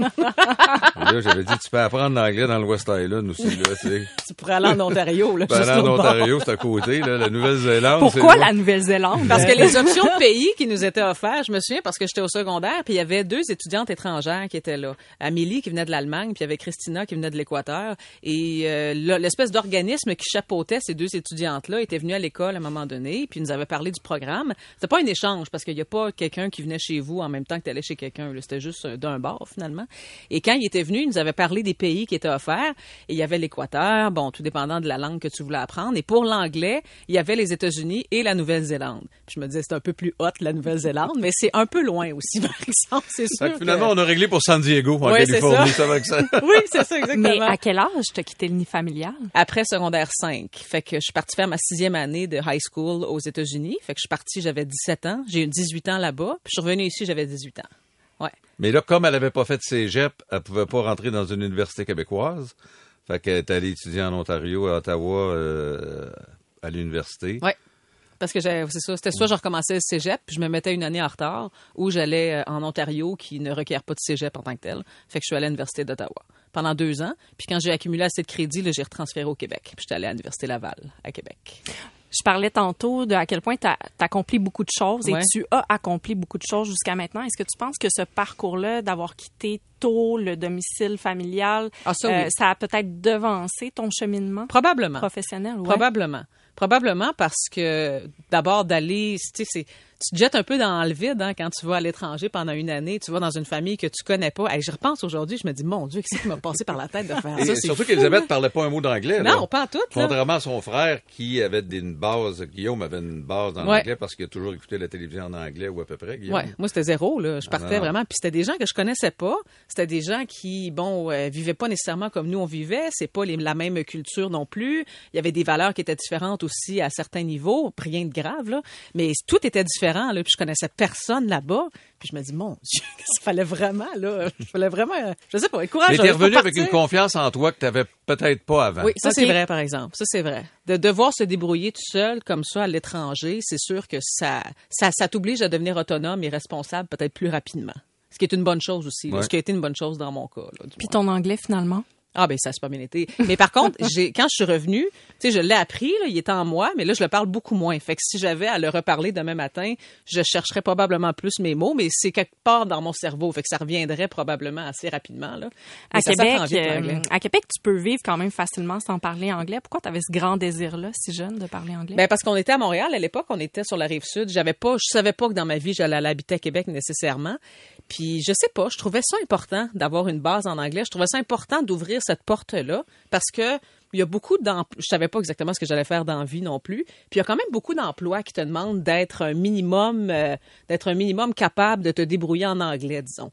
Là, j'avais dit, tu peux apprendre l'anglais dans le West Island aussi, là, tu sais. Tu pourrais aller en Ontario, là. Tu peux aller en. Ontario, c'est à côté, là, la Nouvelle-Zélande. Pourquoi la Nouvelle-Zélande? Parce que les options de pays qui nous étaient offertes, je me souviens parce que j'étais au secondaire, puis il y avait deux étudiantes étrangères qui étaient là. Amélie qui venait de l'Allemagne, puis il y avait Christina qui venait de l'Équateur. Et euh, l'espèce d'organisme qui chapeautait ces deux étudiantes-là était venu à l'école à un moment donné, puis nous avait parlé du programme. C'était pas un échange parce qu'il n'y a pas quelqu'un qui venait chez vous en même temps que tu allais chez quelqu'un. là. C'était juste euh, d'un bar finalement. Et quand il était venu, il nous avait parlé des pays qui étaient offerts. Et il y avait l'Équateur, bon, tout dépendant de la langue que tu voulais apprendre. Et pour l'anglais, il y avait les États-Unis et la Nouvelle-Zélande. Puis je me disais, c'est un peu plus hot la Nouvelle-Zélande, mais c'est un peu loin aussi, par exemple. C'est sûr. Fait que finalement, que- on a réglé pour San Diego, en Californie, ça. ça va que ça. Oui, c'est ça, exactement. Mais à quel âge t'as quitté le nid familial? Après secondaire 5. Fait que je suis partie faire ma sixième année de high school aux États-Unis. Fait que je suis partie, j'avais 17 ans. J'ai eu 18 ans là-bas. Puis je suis revenue ici, j'avais 18 ans. Ouais. Mais là, comme elle avait pas fait de cégep, elle pouvait pas rentrer dans une université québécoise. Fait qu'elle est allée étudier en Ontario, à Ottawa, euh, à l'université. Ouais. Parce que c'est ça, c'était soit je recommençais le cégep, puis je me mettais une année en retard, ou j'allais euh, en Ontario qui ne requiert pas de cégep en tant que tel. Fait que je suis allée à l'Université d'Ottawa pendant deux ans. Puis quand j'ai accumulé assez de crédits, j'ai retransféré au Québec. Puis j'étais allée à l'Université Laval, à Québec. Je parlais tantôt de à quel point tu as accompli beaucoup de choses Ouais. et tu as accompli beaucoup de choses jusqu'à maintenant. Est-ce que tu penses que ce parcours-là, d'avoir quitté tôt le domicile familial, Ah, ça, oui. euh, ça a peut-être devancé ton cheminement Probablement. professionnel? ouais? Probablement. Probablement parce que d'abord d'aller, tu sais, c'est- tu te jettes un peu dans le vide hein, quand tu vas à l'étranger pendant une année, tu vas dans une famille que tu connais pas. Et je repense aujourd'hui, je me dis mon Dieu, qu'est-ce qui m'a passé par la tête de faire Et ça? Surtout qu'Elisabeth parlait pas un mot d'anglais. là. Non, pas en tout. Là. Contrairement à son frère qui avait une base, Guillaume avait une base en Ouais. anglais parce qu'il a toujours écouté la télévision en anglais ou à peu près, Guillaume. Ouais, moi c'était zéro là. Je partais non. vraiment, puis c'était des gens que je connaissais pas. C'était des gens qui, bon, euh, vivaient pas nécessairement comme nous on vivait. C'est pas les- la même culture non plus. Il y avait des valeurs qui étaient différentes aussi à certains niveaux, rien de grave là. Mais tout était différent là. Puis je connaissais personne là-bas. Puis je me dis mon Dieu, il fallait vraiment là, il fallait vraiment, euh, je sais pas, être Mais courageux. t'es faut revenu avec une confiance en toi que t'avais peut-être pas avant. Oui, ça c'est vrai par exemple. Ça c'est vrai. De devoir se débrouiller tout seul comme ça à l'étranger, c'est sûr que ça, ça, ça t'oblige à devenir autonome et responsable peut-être plus rapidement. Ce qui est une bonne chose aussi. là. Ce qui a été une bonne chose dans mon cas. là, Puis moins. ton anglais, finalement? Ah ben ça c'est pas bien été. Mais par contre, j'ai quand je suis revenue, tu sais, je l'ai appris, là, il était en moi, mais là je le parle beaucoup moins. Fait que si j'avais à le reparler demain matin, je chercherais probablement plus mes mots, mais c'est quelque part dans mon cerveau, fait que ça reviendrait probablement assez rapidement là. Mais À ça Québec, vite, euh, à Québec, tu peux vivre quand même facilement sans parler anglais. Pourquoi tu avais ce grand désir-là, si jeune, de parler anglais? Ben parce qu'on était à Montréal à l'époque, on était sur la rive sud. J'avais pas, je savais pas que dans ma vie j'allais habiter à Québec nécessairement. Puis je sais pas, je trouvais ça important d'avoir une base en anglais. Je trouvais ça important d'ouvrir cette porte là parce que il y a beaucoup d'emplois. Je savais pas exactement ce que j'allais faire dans la vie non plus. Puis il y a quand même beaucoup d'emplois qui te demandent d'être un minimum, euh, d'être un minimum capable de te débrouiller en anglais, disons.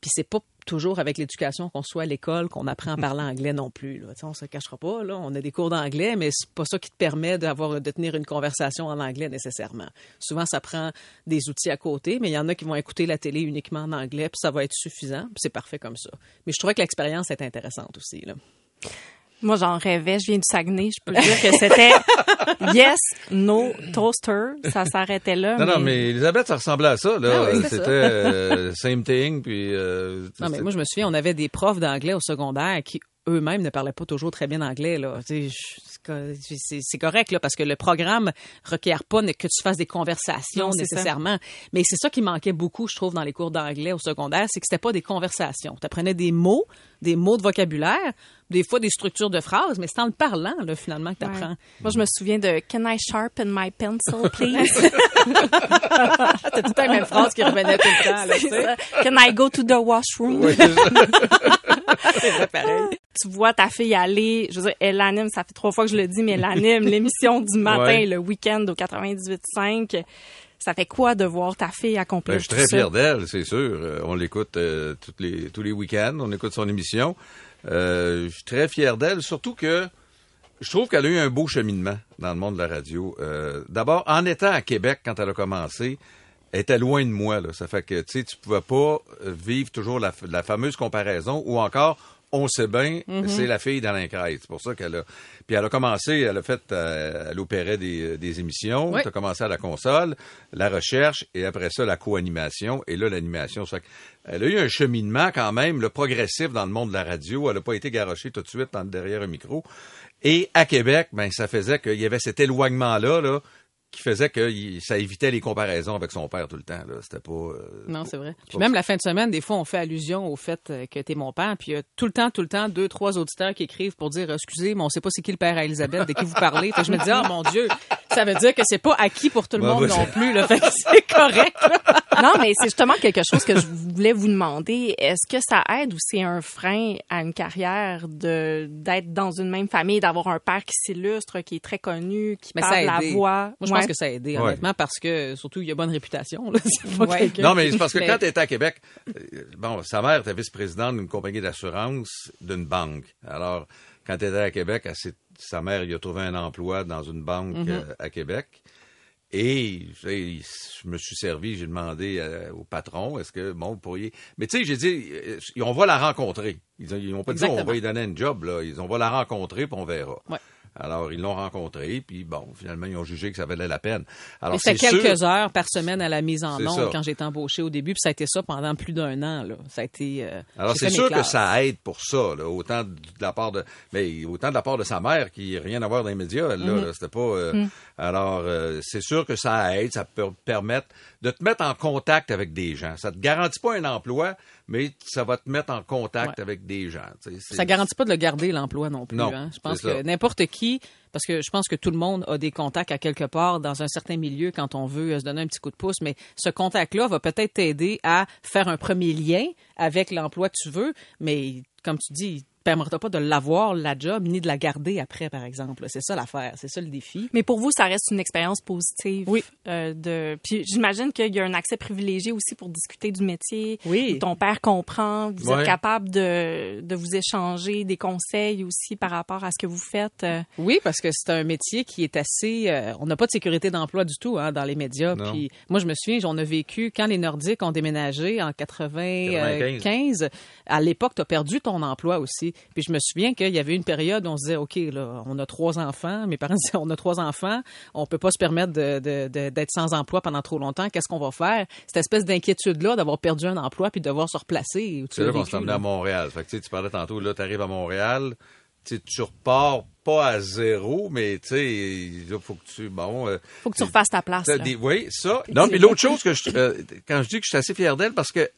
Puis c'est pas toujours avec l'éducation qu'on soit à l'école qu'on apprend à parler anglais non plus. Là. On se cachera pas. Là. On a des cours d'anglais, mais c'est pas ça qui te permet d'avoir de tenir une conversation en anglais nécessairement. Souvent, ça prend des outils à côté, mais il y en a qui vont écouter la télé uniquement en anglais, puis ça va être suffisant. Puis c'est parfait comme ça. Mais je trouvais que l'expérience est intéressante aussi. Là. Moi, j'en rêvais. Je viens du Saguenay. Je peux dire que c'était yes, no, toaster. Ça s'arrêtait là. Non, non, mais Elisabeth, ça ressemblait à ça, là. Ah oui, C'était euh, same thing, puis... euh, Non, mais moi, je me souviens, on avait des profs d'anglais au secondaire qui eux-mêmes ne parlaient pas toujours très bien anglais. Là. Tu sais, je- c'est co- C'est c'est correct, là, parce que le programme requiert pas que tu fasses des conversations Non, c'est ça. nécessairement. Mais c'est ça qui manquait beaucoup, je trouve, dans les cours d'anglais au secondaire, c'est que c'était pas des conversations. Tu apprenais des mots, des mots de vocabulaire, des fois des structures de phrases, mais c'est en le parlant, là, finalement, que tu Ouais. apprends. Moi, je me souviens de Can I sharpen my pencil, please? C'était tout le temps la même phrase qui revenait tout le temps. Là. Can I go to the washroom? Ouais, c'est ça. C'est vrai, pareil. Tu vois ta fille aller, je veux dire, elle anime, ça fait trois fois que je le dis, mais elle anime l'émission du matin, Ouais. le week-end au 98.5. Ça fait quoi de voir ta fille accomplir Ben, je suis très fier d'elle, c'est sûr. Euh, on l'écoute euh, toutes les, tous les week-ends, on écoute son émission. Euh, je suis très fier d'elle, surtout que je trouve qu'elle a eu un beau cheminement dans le monde de la radio. Euh, D'abord, en étant à Québec quand elle a commencé, elle était loin de moi. Là. Ça fait que tu sais, tu pouvais pas vivre toujours la, la fameuse comparaison ou encore on sait bien, c'est la fille d'Alain Crête. C'est pour ça qu'elle a. Puis elle a commencé, elle a fait, euh, elle opérait des, des émissions. Oui. Elle a commencé à la console, la recherche, et après ça, la co-animation. Et là, l'animation. Elle a eu un cheminement quand même, le progressif dans le monde de la radio. Elle n'a pas été garochée tout de suite derrière un micro. Et à Québec, ben, ça faisait qu'il y avait cet éloignement-là, là, qui faisait que ça évitait les comparaisons avec son père tout le temps. C'était pas. euh, Non, c'est vrai. Puis même la fin de semaine, des fois, on fait allusion au fait euh, que t'es mon père. Puis il y a tout le temps, tout le temps, deux, trois auditeurs qui écrivent pour dire excusez, mais on sait pas c'est qui le père à Elisabeth, de qui vous parlez. Fait que je me dis, oh mon Dieu, ça veut dire que c'est pas acquis pour tout le Ouais, monde non plus. Là. Fait que c'est correct. non, mais c'est justement quelque chose que je voulais vous demander. Est-ce que ça aide ou c'est un frein à une carrière de d'être dans une même famille, d'avoir un père qui s'illustre, qui est très connu, qui Mais ça parle a la voix? Moi, je Ouais. pense que ça a aidé, Ouais. honnêtement, parce que surtout, il a bonne réputation. Là. Pas Ouais. Non, mais c'est parce que quand tu étais à Québec, euh, bon, sa mère était vice-présidente d'une compagnie d'assurance d'une banque. Alors, quand tu étais à Québec, elle sa mère, il a trouvé un emploi dans une banque Mm-hmm. euh, à Québec. Et je me suis servi, j'ai demandé euh, au patron, est-ce que, bon, vous pourriez... Mais tu sais, j'ai dit, euh, on va la rencontrer. Ils, ont- ils ont pas dit, on va lui donner un job, là. Ils ont, on va la rencontrer, puis on verra. Ouais. Alors, ils l'ont rencontré, puis bon, finalement, ils ont jugé que ça valait la peine. Alors, c'est sûr- quelques heures par semaine à la mise en onde quand j'ai été embauché au début, puis ça a été ça pendant plus d'un an. Là. Ça a été. euh, Alors c'est sûr que ça aide pour ça, là, autant de la part de, mais autant de la part de sa mère qui n'a rien à voir dans les médias, elle, là, là, c'était pas. euh, Mm. Alors euh, c'est sûr que ça aide, ça peut permettre de te mettre en contact avec des gens. Ça te garantit pas un emploi, mais ça va te mettre en contact Ouais. avec des gens. Ça garantit pas de le garder l'emploi non plus. Non, hein. Je pense que n'importe qui, parce que je pense que tout le monde a des contacts à quelque part dans un certain milieu quand on veut euh, se donner un petit coup de pouce, mais ce contact-là va peut-être t'aider à faire un premier lien avec l'emploi que tu veux, mais comme tu dis, permettra pas de l'avoir, la job, ni de la garder après, par exemple. C'est ça l'affaire, c'est ça le défi. Mais pour vous, ça reste une expérience positive. Oui. euh, de... Puis j'imagine qu'il y a un accès privilégié aussi pour discuter du métier. Oui. Ton père comprend. Vous Ouais. êtes capable de, de vous échanger des conseils aussi par rapport à ce que vous faites. euh. Oui, parce que c'est un métier qui est assez. euh, on n'a pas de sécurité d'emploi du tout hein, dans les médias. Non. Puis moi, je me souviens, on a vécu quand les Nordiques ont déménagé en 95. à l'époque, tu as perdu ton emploi aussi. Puis je me souviens qu'il y avait une période où on se disait, ok, là, on a trois enfants. Mes parents disaient, on a trois enfants, on peut pas se permettre de- de- de- d'être sans emploi pendant trop longtemps. Qu'est-ce qu'on va faire? Cette espèce d'inquiétude là d'avoir perdu un emploi puis de devoir se replacer. C'est là qu'on s'est à Montréal. Fait que, tu sais, tu parlais tantôt, là, tu arrives à Montréal, tu repars pas à zéro, mais tu sais, il faut que tu. Bon. euh, Faut que tu refasses ta place. Des- oui, ça. Non, mais l'autre chose que je, euh, quand je dis que je suis assez fier d'elle, parce que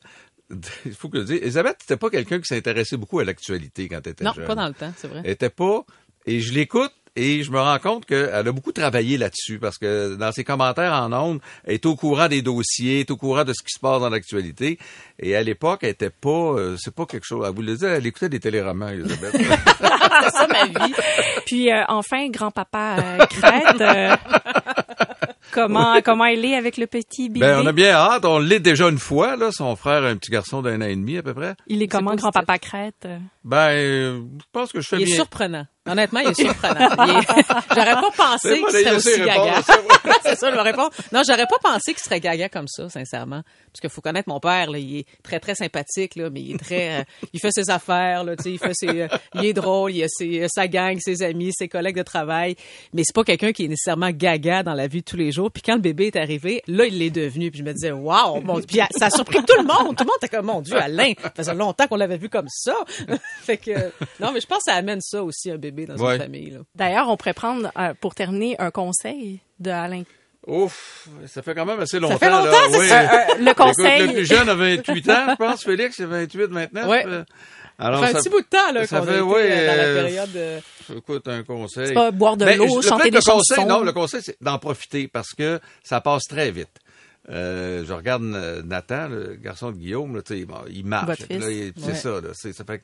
il faut que je dise, Elisabeth, c'était pas quelqu'un qui s'intéressait beaucoup à l'actualité quand elle était Non, jeune. pas dans le temps, c'est vrai. Elle était pas. Et je l'écoute et je me rends compte qu'elle a beaucoup travaillé là-dessus parce que dans ses commentaires en ondes, elle est au courant des dossiers, elle est au courant de ce qui se passe dans l'actualité. Et à l'époque, elle était pas, euh, c'est pas quelque chose. Elle vous le dit, elle écoutait des téléromans, Elisabeth. C'est ça ma vie. Puis euh, enfin, grand-papa euh, Crête, comment comment il est avec le petit bébé? ben, on a bien hâte. On l'est déjà une fois, là. Son frère un petit garçon d'un an et demi, à peu près. Il est comment, grand-papa Crête? Ben, euh, je pense que je fais Il est bien. surprenant. Honnêtement, il est surprenant. Est- J'aurais pas pensé qu'il serait aussi gaga. c'est ça, je me réponds. Non, j'aurais pas pensé qu'il serait gaga comme ça, sincèrement. Parce qu'il faut connaître mon père, là, il est très, très sympathique, là, mais il est très, euh, il fait ses affaires, là, il fait ses, euh, il est drôle, il a ses, sa gang, ses amis, ses collègues de travail. Mais c'est pas quelqu'un qui est nécessairement gaga dans la vie de tous les jours. Puis quand le bébé est arrivé, là, il l'est devenu. Puis je me disais, waouh, mon. Puis ça a surpris tout le monde. Tout le monde était comme, mon Dieu, Alain, ça faisait longtemps qu'on l'avait vu comme ça. fait que, non, mais je pense que ça amène ça aussi, un bébé dans Ouais. une famille. D'ailleurs, on pourrait prendre, euh, pour terminer, un conseil de Alain. Ouf, ça fait quand même assez longtemps. fait longtemps, là. c'est Oui. ça. Euh, le Écoute, conseil- le plus jeune a 28 ans, je pense. Félix, a 28 maintenant. Ouais. Euh, Ça Alors, fait un ça, petit bout de temps là, ça qu'on a fait, ouais, euh, dans la euh, période de... écoute, un conseil. C'est pas boire de l'eau, le chanter fait, des le conseil. Non, le conseil, c'est d'en profiter parce que ça passe très vite. Euh, je regarde euh, Nathan, le garçon de Guillaume, là, bon, il marche. Il- c'est ça, là. Ça fait,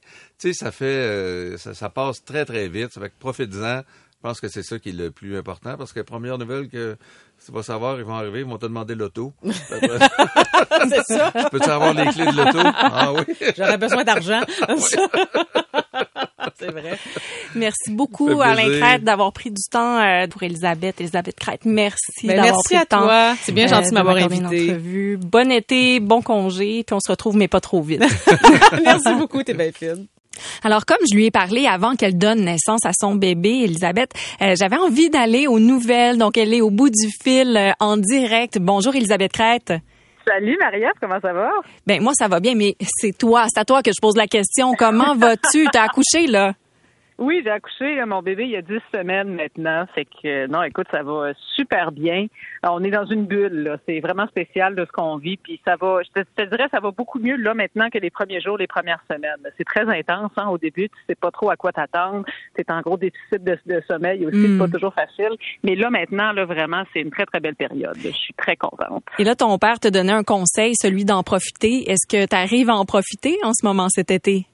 ça fait, euh, ça, ça passe très très vite. Ça fait que profite-en. Je pense que c'est ça qui est le plus important parce que première nouvelle que tu vas savoir, ils vont arriver, ils vont te demander l'auto. c'est ça. Peux-tu avoir les clés de l'auto? Ah oui. J'aurais besoin d'argent. c'est vrai. Merci beaucoup, Alain. Crête, d'avoir pris du temps euh, pour Elisabeth. Elisabeth Crête, merci Ben, d'avoir merci pris le temps. toi. C'est bien gentil de m'avoir invité. entrevue. Bon été, bon congé, puis on se retrouve, mais pas trop vite. Merci beaucoup, t'es bien fine. Alors, comme je lui ai parlé avant qu'elle donne naissance à son bébé, Elisabeth, euh, j'avais envie d'aller aux nouvelles. Donc, elle est au bout du fil euh, en direct. Bonjour, Elisabeth Crête. Salut, Maria, comment ça va? Ben, moi, ça va bien, mais c'est toi, c'est à toi que je pose la question. Comment vas-tu? T'as accouché, là? Oui, j'ai accouché mon bébé il y a dix semaines maintenant. Fait que non, écoute, ça va super bien. On est dans une bulle, là. C'est vraiment spécial de ce qu'on vit. Puis ça va, je te, dirais, ça va beaucoup mieux là maintenant que les premiers jours, les premières semaines. C'est très intense hein, au début. Tu sais pas trop à quoi t'attendre. C'est en gros déficit de, sommeil aussi, c'est pas toujours facile. Mais là maintenant, là vraiment, c'est une très très belle période. Je suis très contente. Et là, ton père te donnait un conseil, celui d'en profiter. Est-ce que tu arrives à en profiter en ce moment cet été?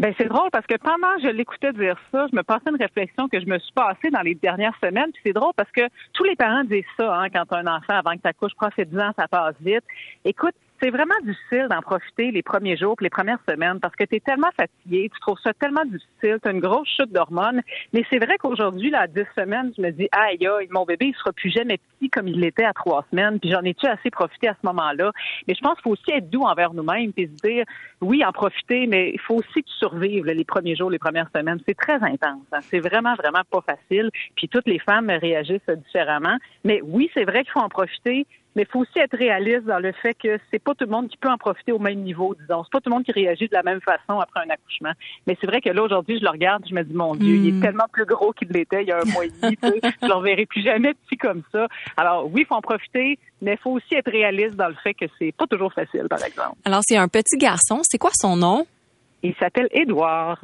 Ben c'est drôle parce que pendant que je l'écoutais dire ça, je me passais une réflexion que je me suis passée dans les dernières semaines. Puis c'est drôle parce que tous les parents disent ça hein, quand un enfant avant que tu accouches, profite-en, ça passe vite. Écoute, c'est vraiment difficile d'en profiter les premiers jours, les premières semaines, parce que tu es tellement fatigué, tu trouves ça tellement difficile, tu as une grosse chute d'hormones. Mais c'est vrai qu'aujourd'hui, là, à 10 semaines, je me dis, aïe, aïe, mon bébé, il sera plus jamais petit comme il l'était à trois semaines, puis j'en ai-tu assez profité à ce moment-là? Mais je pense qu'il faut aussi être doux envers nous-mêmes, puis se dire, oui, en profiter, mais il faut aussi que tu survives les premiers jours, les premières semaines. C'est très intense. Hein. C'est vraiment, vraiment pas facile. Puis toutes les femmes réagissent différemment. Mais oui, c'est vrai qu'il faut en profiter, mais il faut aussi être réaliste dans le fait que c'est pas tout le monde qui peut en profiter au même niveau, disons. C'est pas tout le monde qui réagit de la même façon après un accouchement. Mais c'est vrai que là, aujourd'hui, je le regarde, je me dis, mon Dieu, il est hmm. tellement plus gros qu'il l'était il y a un mois et demi. je le reverrai plus jamais petit comme ça. Alors, oui, il faut en profiter, mais il faut aussi être réaliste dans le fait que c'est pas toujours facile, par exemple. Alors, c'est un petit garçon. C'est quoi son nom? Il s'appelle Édouard.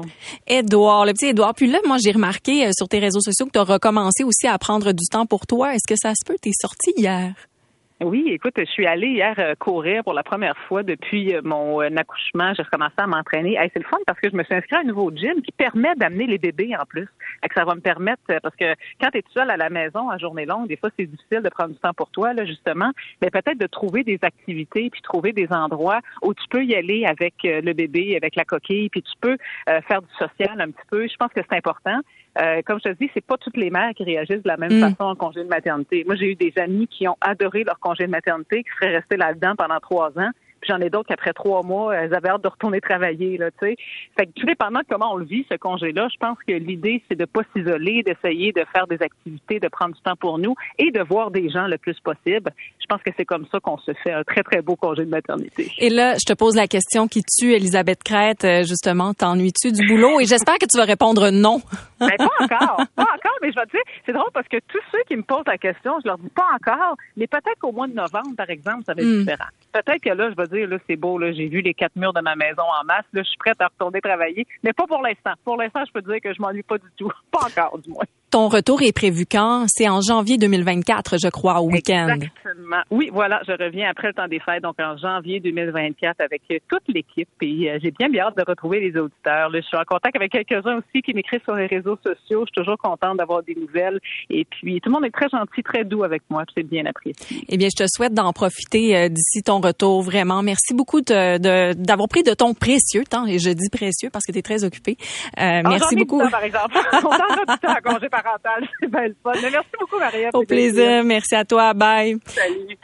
Édouard, le petit Édouard. Puis là, moi, j'ai remarqué euh, sur tes réseaux sociaux que tu as recommencé aussi à prendre du temps pour toi. Est-ce que ça se peut? T'es sorti hier? Oui, écoute, je suis allée hier euh, courir pour la première fois depuis euh, mon euh, accouchement. J'ai recommencé à m'entraîner. c'est le fun parce que je me suis inscrite à un nouveau gym qui permet d'amener les bébés en plus. Et que ça va me permettre, parce que quand tu es seule à la maison en journée longue, des fois c'est difficile de prendre du temps pour toi, là, justement. Mais peut-être de trouver des activités puis trouver des endroits où tu peux y aller avec le bébé, avec la coquille, puis tu peux faire du social un petit peu. Je pense que c'est important. Euh, comme je te dis, c'est pas toutes les mères qui réagissent de la même mm. façon en congé de maternité. Moi, j'ai eu des amis qui ont adoré leur congé de maternité, qui seraient restés là-dedans pendant trois ans, j'en ai d'autres qu'après trois mois, elles avaient hâte de retourner travailler. Là, tu sais. Fait que tout dépendant de comment on le vit, ce congé-là, je pense que l'idée, c'est de pas s'isoler, d'essayer de faire des activités, de prendre du temps pour nous et de voir des gens le plus possible. Je pense que c'est comme ça qu'on se fait un très, très beau congé de maternité. Et là, je te pose la question qui tue Elisabeth Crête, euh, justement, t'ennuies-tu du boulot? Et j'espère que tu vas répondre non. ben, pas encore. Pas encore, mais je vais te dire, c'est drôle parce que tous ceux qui me posent la question, je leur dis pas encore, mais peut-être qu'au mois de novembre, par exemple, ça va être hmm. différent. Peut-être que là, je vais dire, là, c'est beau, là, j'ai vu les quatre murs de ma maison en masse, là, je suis prête à retourner travailler, mais pas pour l'instant. Pour l'instant, je peux dire que je m'ennuie pas du tout. Pas encore, du moins. Ton retour est prévu quand? C'est en janvier 2024, je crois, au week-end. Exactement. Oui, voilà, je reviens après le temps des fêtes, donc en janvier 2024 avec euh, toute l'équipe. Et euh, j'ai bien bien hâte de retrouver les auditeurs. je suis en contact avec quelques-uns aussi qui m'écrivent sur les réseaux sociaux. Je suis toujours contente d'avoir des nouvelles. Et puis, tout le monde est très gentil, très doux avec moi. C'est bien apprécié. Eh bien, je te souhaite d'en profiter euh, d'ici ton retour, vraiment. Merci beaucoup d'avoir pris de ton précieux temps. Et je dis précieux parce que tu es très occupé. Ah, merci beaucoup. par exemple. parental. C'est bien le fun. merci beaucoup, Maria. Au plaisir. Merci à toi. Bye. Salut.